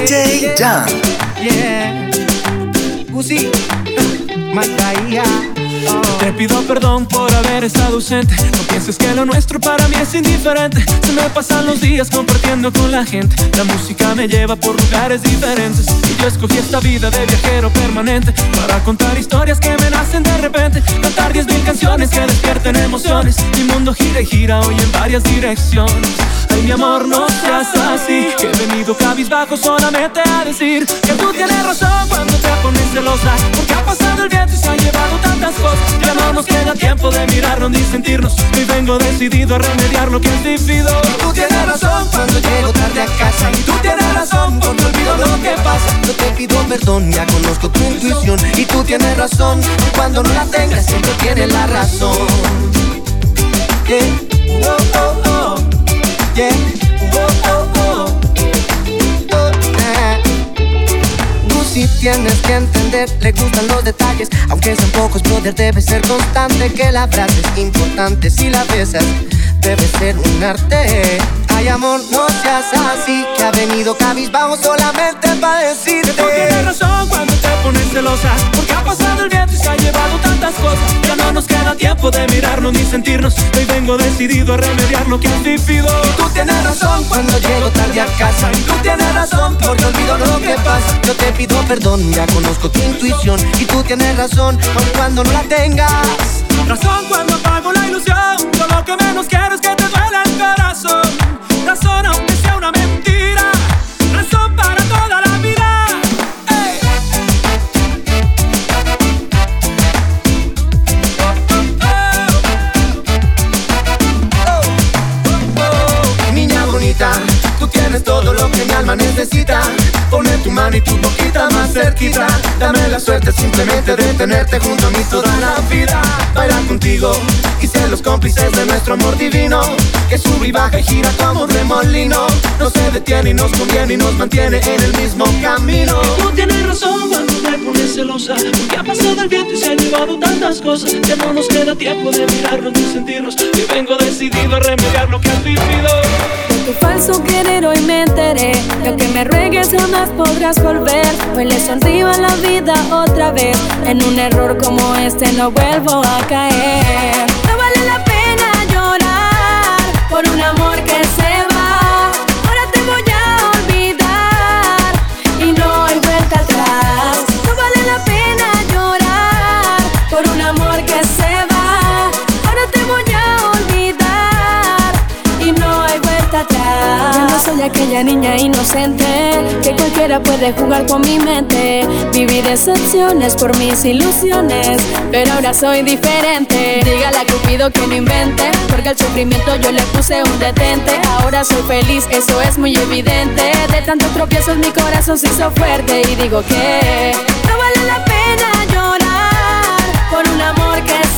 DJ Jan. Yeah. Gucci. Macaía. Te pido perdón por haber estado ausente. No pienses que lo nuestro para mí es indiferente. Se me pasan los días compartiendo con la gente. La música me lleva por lugares diferentes. Y yo escogí esta vida de viajero permanente. Para contar historias que me nacen de repente. Cantar diez mil canciones que despierten emociones. Mi mundo gira y gira hoy en varias direcciones. Ay, mi amor, no seas así. He venido cabizbajo solamente a decir que tú tienes razón cuando te pones celosa. Porque ha pasado el viento y se han llevado tantas cosas. Ya no nos queda tiempo de mirarnos ni sentirnos. Y vengo decidido a remediar lo que es vivido. Tú tienes razón cuando llego tarde a casa. Y tú tienes razón porque olvido lo que pasa. Yo te pido perdón, ya conozco tu intuición. Y tú tienes razón, cuando no la tengas siempre tienes la razón. Oh, oh. Oh, Lucy, tienes que entender, le gustan los detalles. Aunque sean pocos, brother, debe ser constante. Que la frase es importante si la besas. Debe ser un arte. Ay, amor, no seas así. Que ha venido cabizbajo solamente para decirte. Tú tienes razón cuando te pones celosa pasado el viento y se ha llevado tantas cosas Ya no nos queda tiempo de mirarnos ni sentirnos Hoy vengo decidido a remediar lo que has vivido Tú tienes razón cuando llego tarde a casa. Y tú tienes razón porque olvido lo que pasa. Yo te pido perdón, ya conozco tu intuición. Y tú tienes razón, aun cuando no la tengas. Razón cuando apago la ilusión Yo lo que menos quiero es que te duela el corazón Razón aunque sea una mentira Razón para toda necesita. Pone tu mano y tu boquita más cerquita. Dame la suerte simplemente de tenerte junto a mí toda la vida. Bailar contigo y ser los cómplices de nuestro amor divino. Que sube y baja y gira como un remolino. No se detiene y nos conviene y nos mantiene en el mismo camino. Tú tienes razón cuando te pones celosa Porque ha pasado el viento y se han llevado tantas cosas Ya no nos queda tiempo de mirarnos ni sentirnos Y vengo decidido a remediar lo que has vivido Tu falso querer hoy me enteré Y aunque me ruegues jamás podrás volver. Hoy le sonrío la vida otra vez. En un error como este no vuelvo a caer. No vale la pena llorar Por un amor que se aquella niña inocente que cualquiera puede jugar con mi mente. Viví decepciones por mis ilusiones, pero ahora soy diferente. Dígale a Cupido que no invente, porque al sufrimiento yo le puse un detente. Ahora soy feliz, eso es muy evidente. De tantos tropiezos mi corazón se hizo fuerte y digo que no vale la pena llorar por un amor que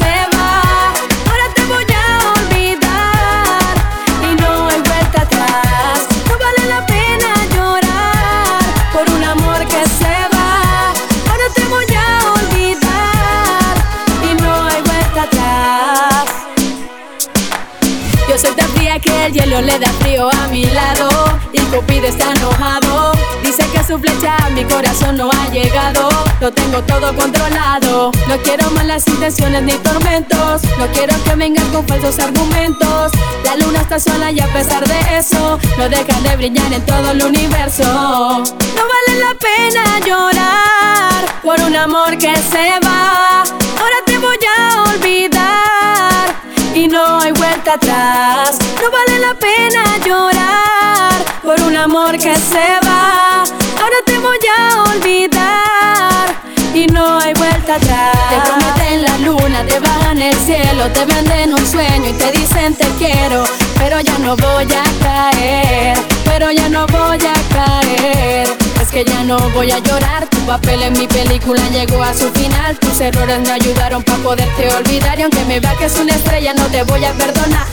el hielo le da frío a mi lado Y Cupido está enojado. Dice que su flecha a mi corazón no ha llegado. Lo tengo todo controlado. No quiero malas intenciones ni tormentos. No quiero que vengan con falsos argumentos. La luna está sola y a pesar de eso No deja de brillar en todo el universo. No vale la pena llorar Por un amor que se va. Ahora te voy a olvidar y no hay vuelta atrás. No vale la pena llorar por un amor que se va. Ahora te voy a olvidar y no hay vuelta atrás. Te prometen la luna, te bajan el cielo, te venden un sueño y te dicen te quiero, pero ya no voy a caer, pero ya no voy a caer que ya no voy a llorar. Tu papel en mi película llegó a su final. Tus errores me ayudaron para poderte olvidar. Y aunque me vea que es una estrella, no te voy a perdonar.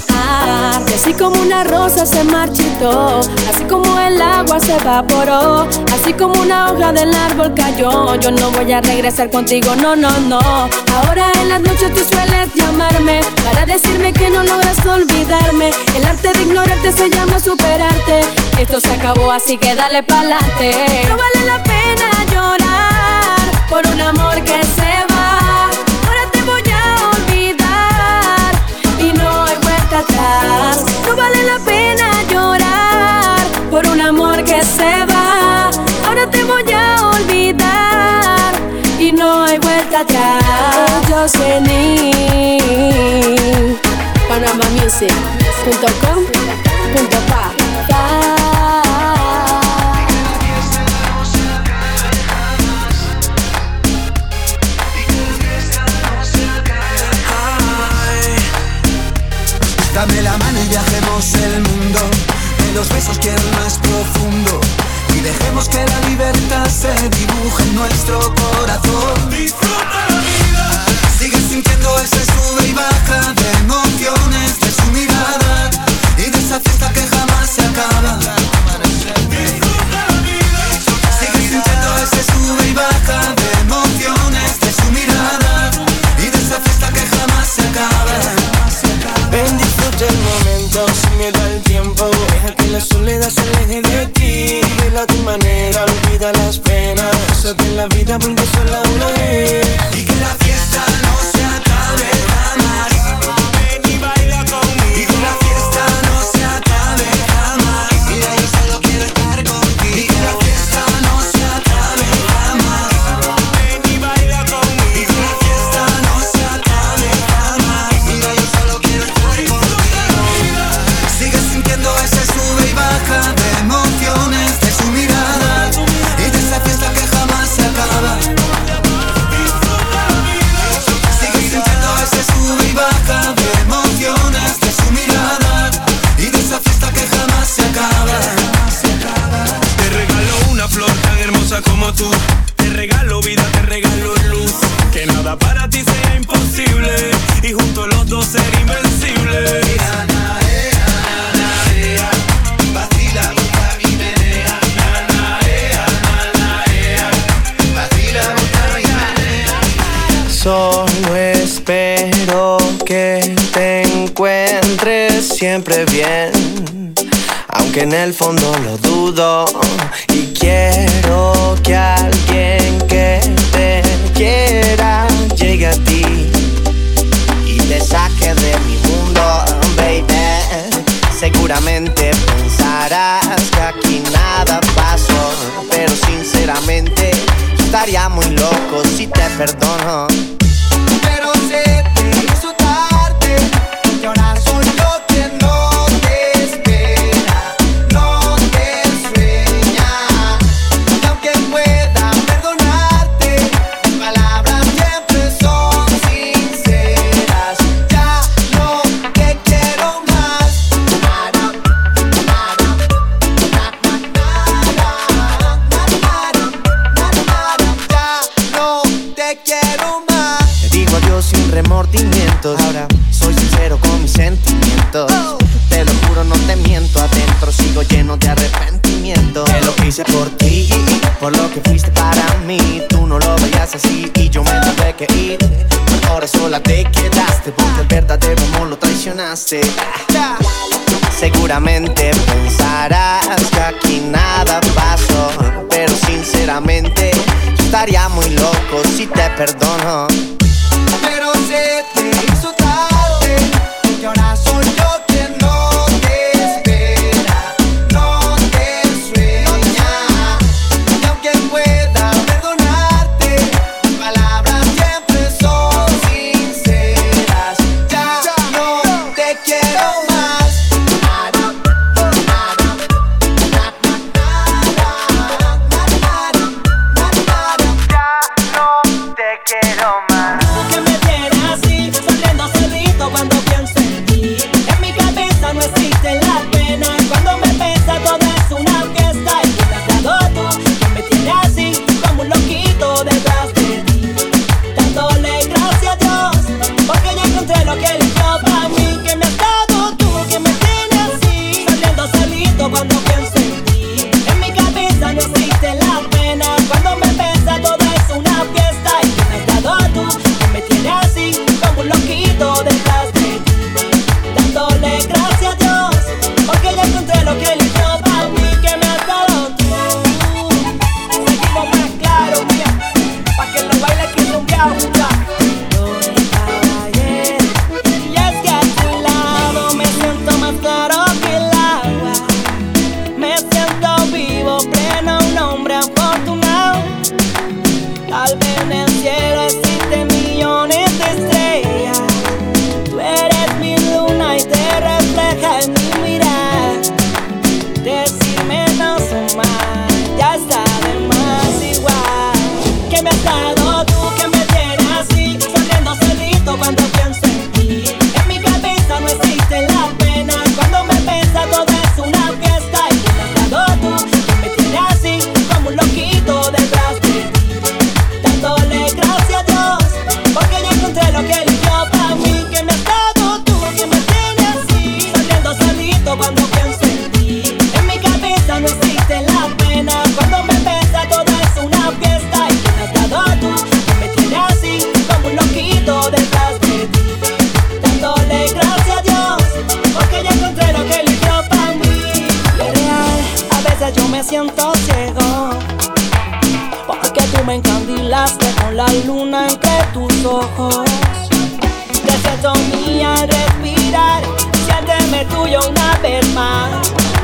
Y así como una rosa se marchitó, así como el agua se evaporó, así como una hoja del árbol cayó. Yo no voy a regresar contigo, no, no, no. Ahora en las noches tú sueles llamarme para decirme que no logras olvidarme. El arte de ignorarte se llama superarte. Esto se acabó, así que dale pa'lante. No vale la pena llorar, por un amor que se va, ahora te voy a olvidar, y no hay vuelta atrás, no vale la pena llorar, por un amor que se va, ahora te voy a olvidar, y no hay vuelta atrás, yo soy ni tal con. lonely en el fondo lo dudo. Y quiero que alguien que te quiera llegue a ti y te saque de mi mundo, baby. Seguramente pensarás que aquí nada pasó, pero sinceramente estaría muy loco si te perdono.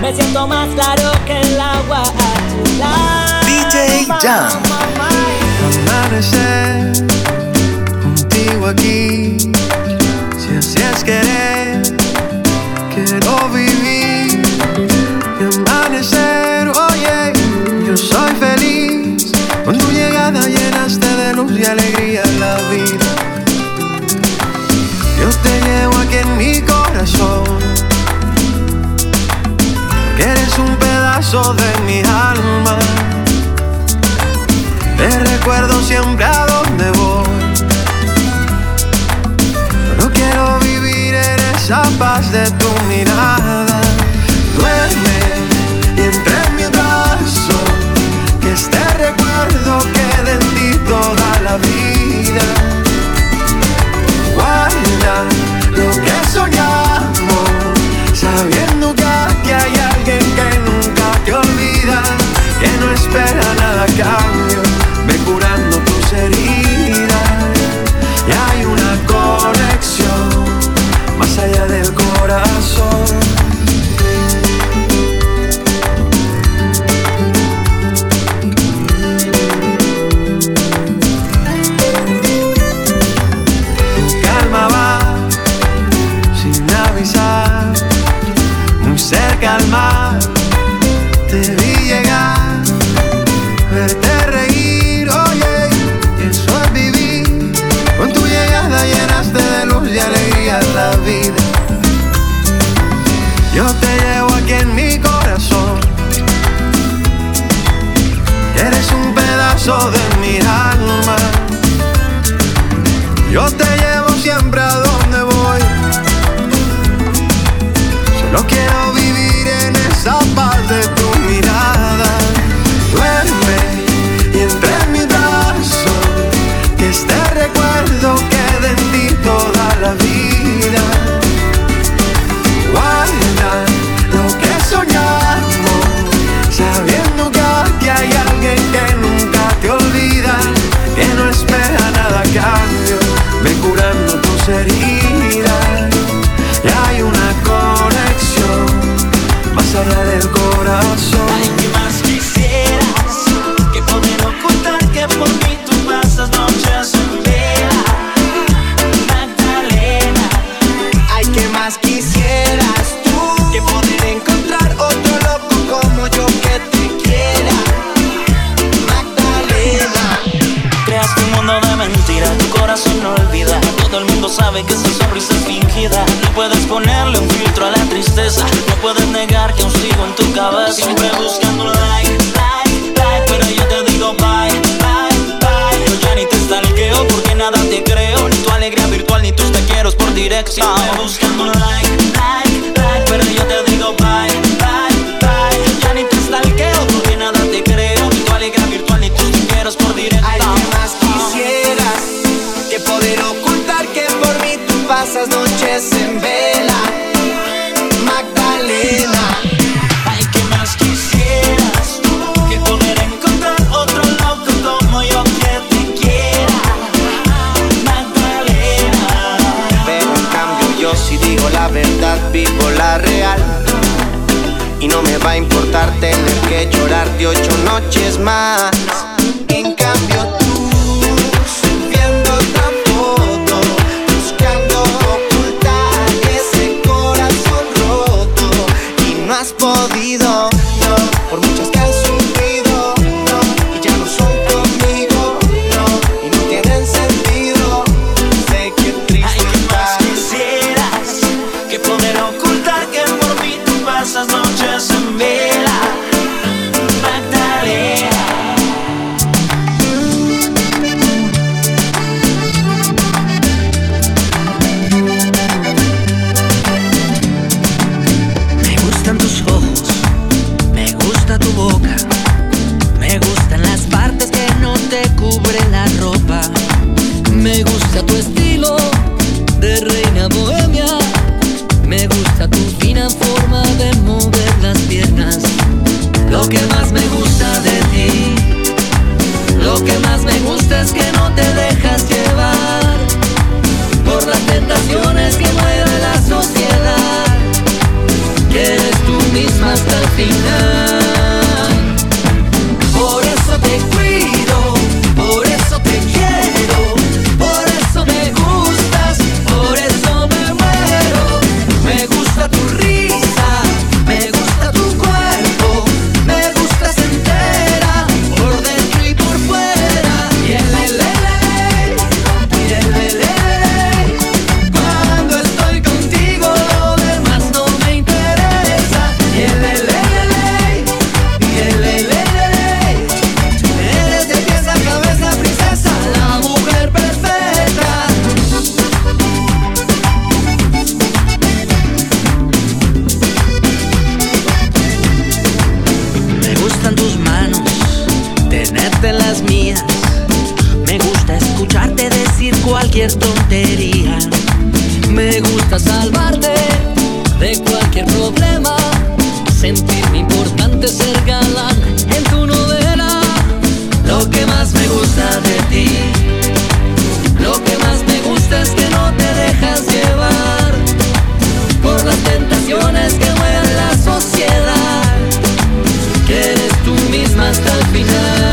me siento más claro que el agua a tu. DJ Jam. Amanecer contigo aquí, si así es querer, quiero vivir y amanecer, oye, yo soy feliz. Con tu llegada llenaste de luz y alegría la vida. Yo te llevo aquí en mi corazón. Eres un pedazo de mi alma. Te recuerdo siempre a donde voy. No quiero vivir en esa paz de tu mirada. Duerme y entre mi brazo. Que este recuerdo quede en ti toda la vida. Guarda lo que soñamos, sabiendo que aquí hay que no espera nada a cambio, ve curando tus heridas. Y hay una conexión más allá del corazón. cerrar el corazón. siempre busca importar tener que llorar de ocho noches más. Amor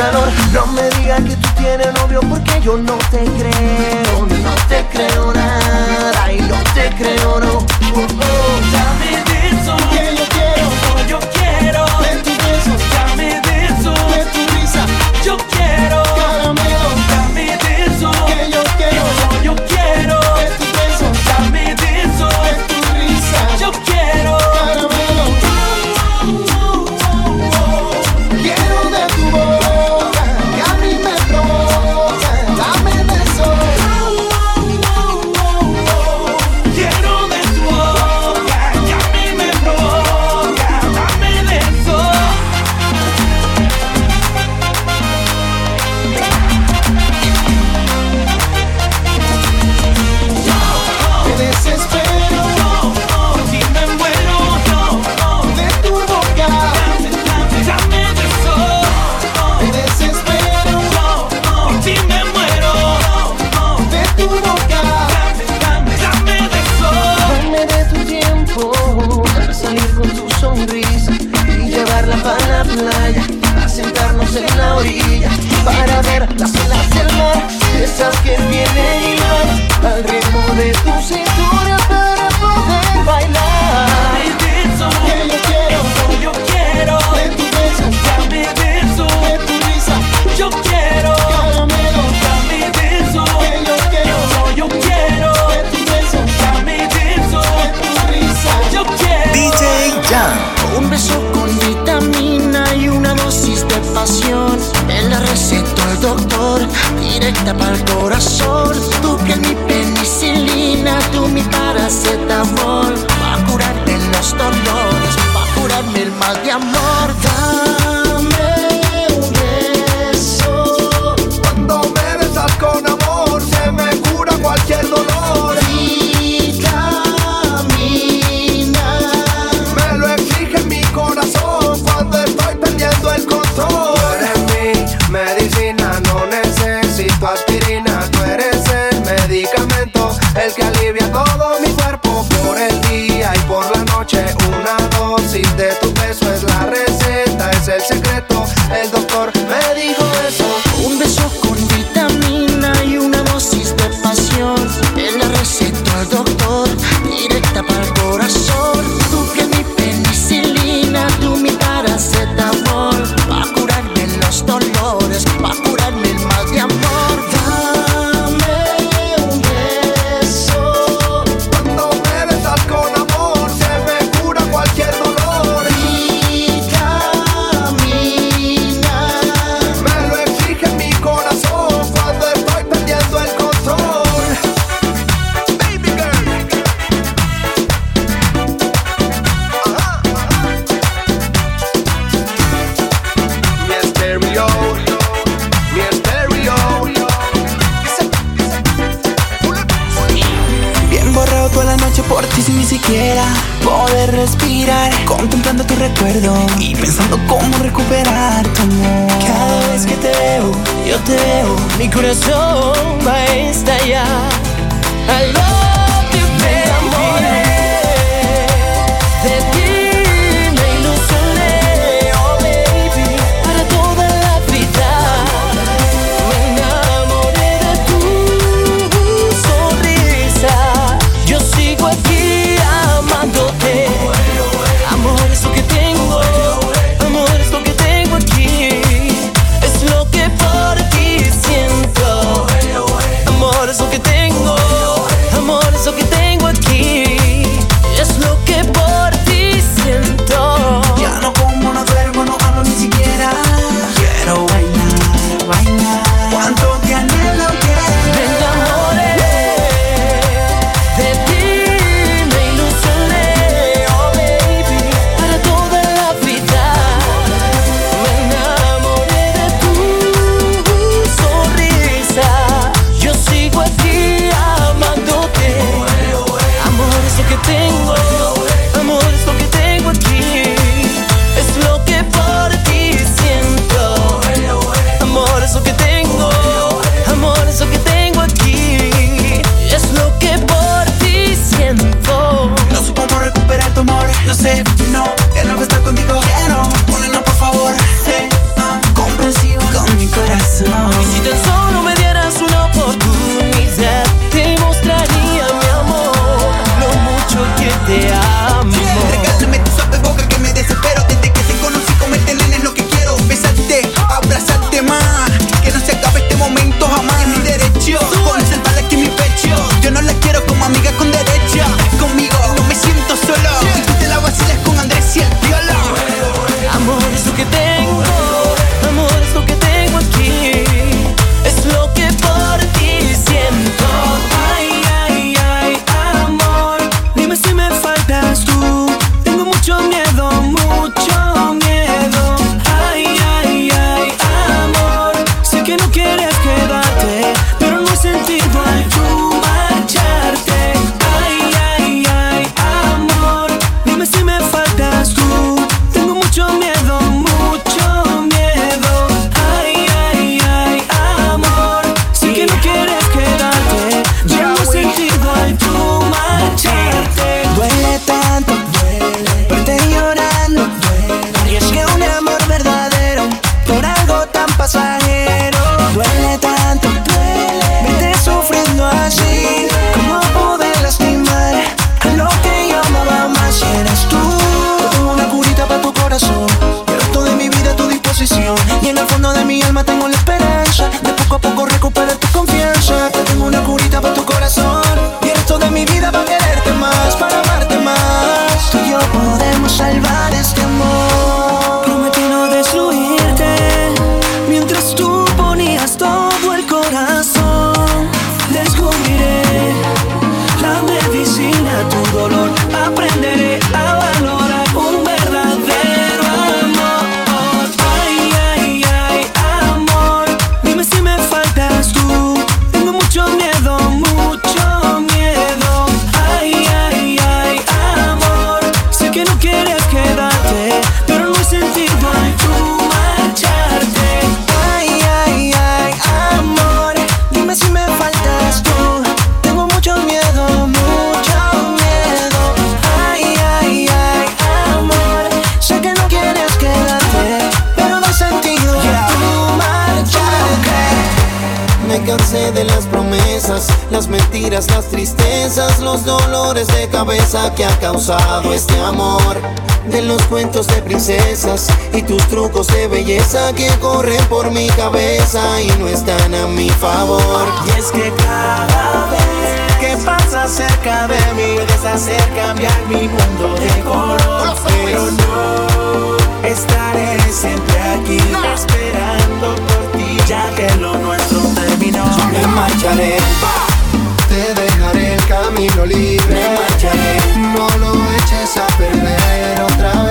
No me digas que tú tienes novio porque yo no te creo, no te creo nada y no te creo no. Oh, oh. Dame eso. de cabeza que ha causado este amor. De los cuentos de princesas y tus trucos de belleza que corren por mi cabeza y no están a mi favor. Y es que cada vez que pasas cerca de mí puedes hacer cambiar mi mundo de color. Pero no estaré siempre aquí esperando por ti ya que lo nuestro terminó. Me marcharé camino libre. Me marcharé. No lo eches a perder otra vez.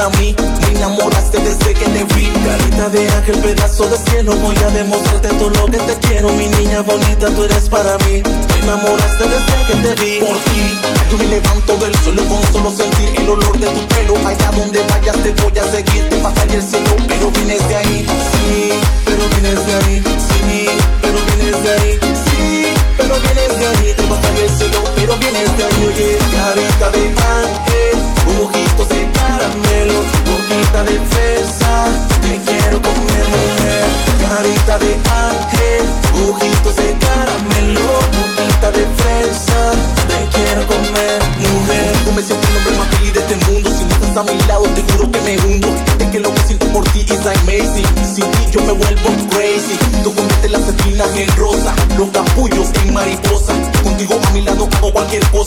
Para mí. Me enamoraste desde que te vi. Carita de ángel, pedazo de cielo, voy a demostrarte todo lo que te quiero, mi niña bonita, tú eres para mí. Me enamoraste desde que te vi. Por ti, yo me levanto del suelo con solo sentir el olor de tu pelo. Allá donde vayas te voy a seguir, te bajaré el cielo, pero vienes de ahí. Sí, pero vienes de ahí. Sí, pero vienes de ahí. Sí, pero vienes de ahí, te bajaré el cielo, pero vienes de ahí. Oye, carita de ángel, ojitos de caramelo, boquita de fresa, te quiero comer mujer. Carita de ángel, ojitos de caramelo, boquita de fresa, te quiero comer mujer. Tú me sientes el hombre más feliz de este mundo, si no estás a mi lado te juro que me hundo. Es que lo que siento por ti is amazing, sin ti yo me vuelvo crazy. Tú conviertes las espinas en rosa, los capullos en mariposa. Contigo a mi lado hago cualquier cosa.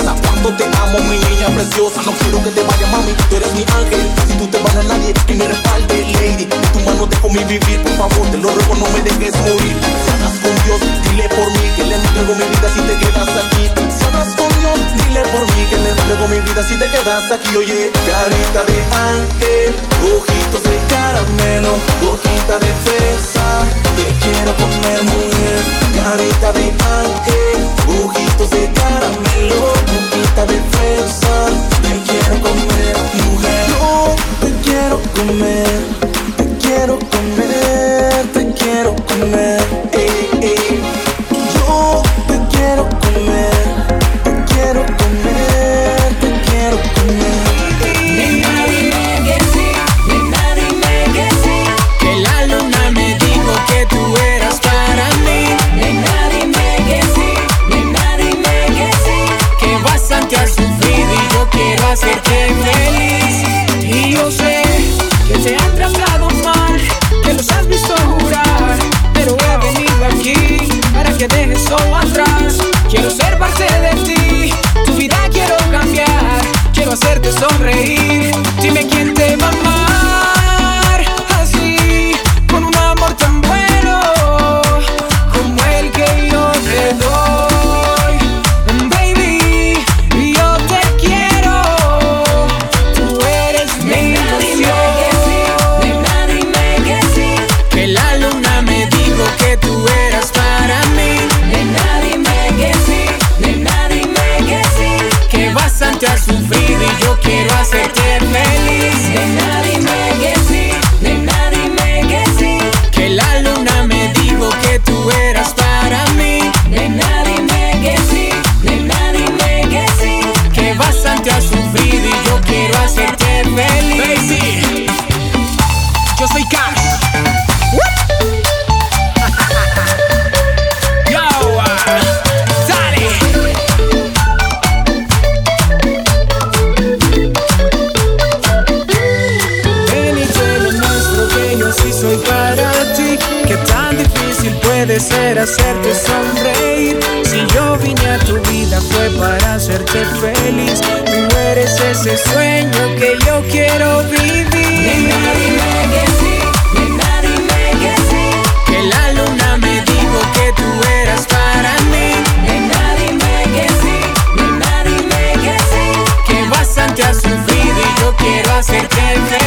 Mi niña preciosa. No quiero que te vaya, mami, tú eres mi ángel. Si tú te vas a nadie que me respalde, lady. En tu mano dejo mi vivir, por favor, te lo ruego, no me dejes morir. Si hablas con Dios, dile por mí que le entrego mi vida si te quedas aquí. Si hablas con Dios, dile por mí que le entrego mi vida si te quedas aquí. Oye, carita de ángel, ojitos de caramelo, boquita de fresa. Te quiero comer mujer, carita de ángel, ojitos de caramelo, boquita de fresa. Te quiero comer mujer, yo te quiero comer, hacerte feliz. Y yo sé que te han tratado mal, que los has visto jurar. Pero he venido aquí para que dejes todo atrás. Quiero ser parte de ti, tu vida quiero cambiar. Quiero hacerte sonreír. Dime quién te va a amar poder hacerte sonreír. Si yo vine a tu vida fue para hacerte feliz. Tú eres ese sueño que yo quiero vivir. Nena, dime que sí, nena, dime que sí. Que la luna me dijo que tú eras para mí. Nena, dime que sí, nena, dime que sí. Que bastante has sufrido y yo quiero hacerte feliz.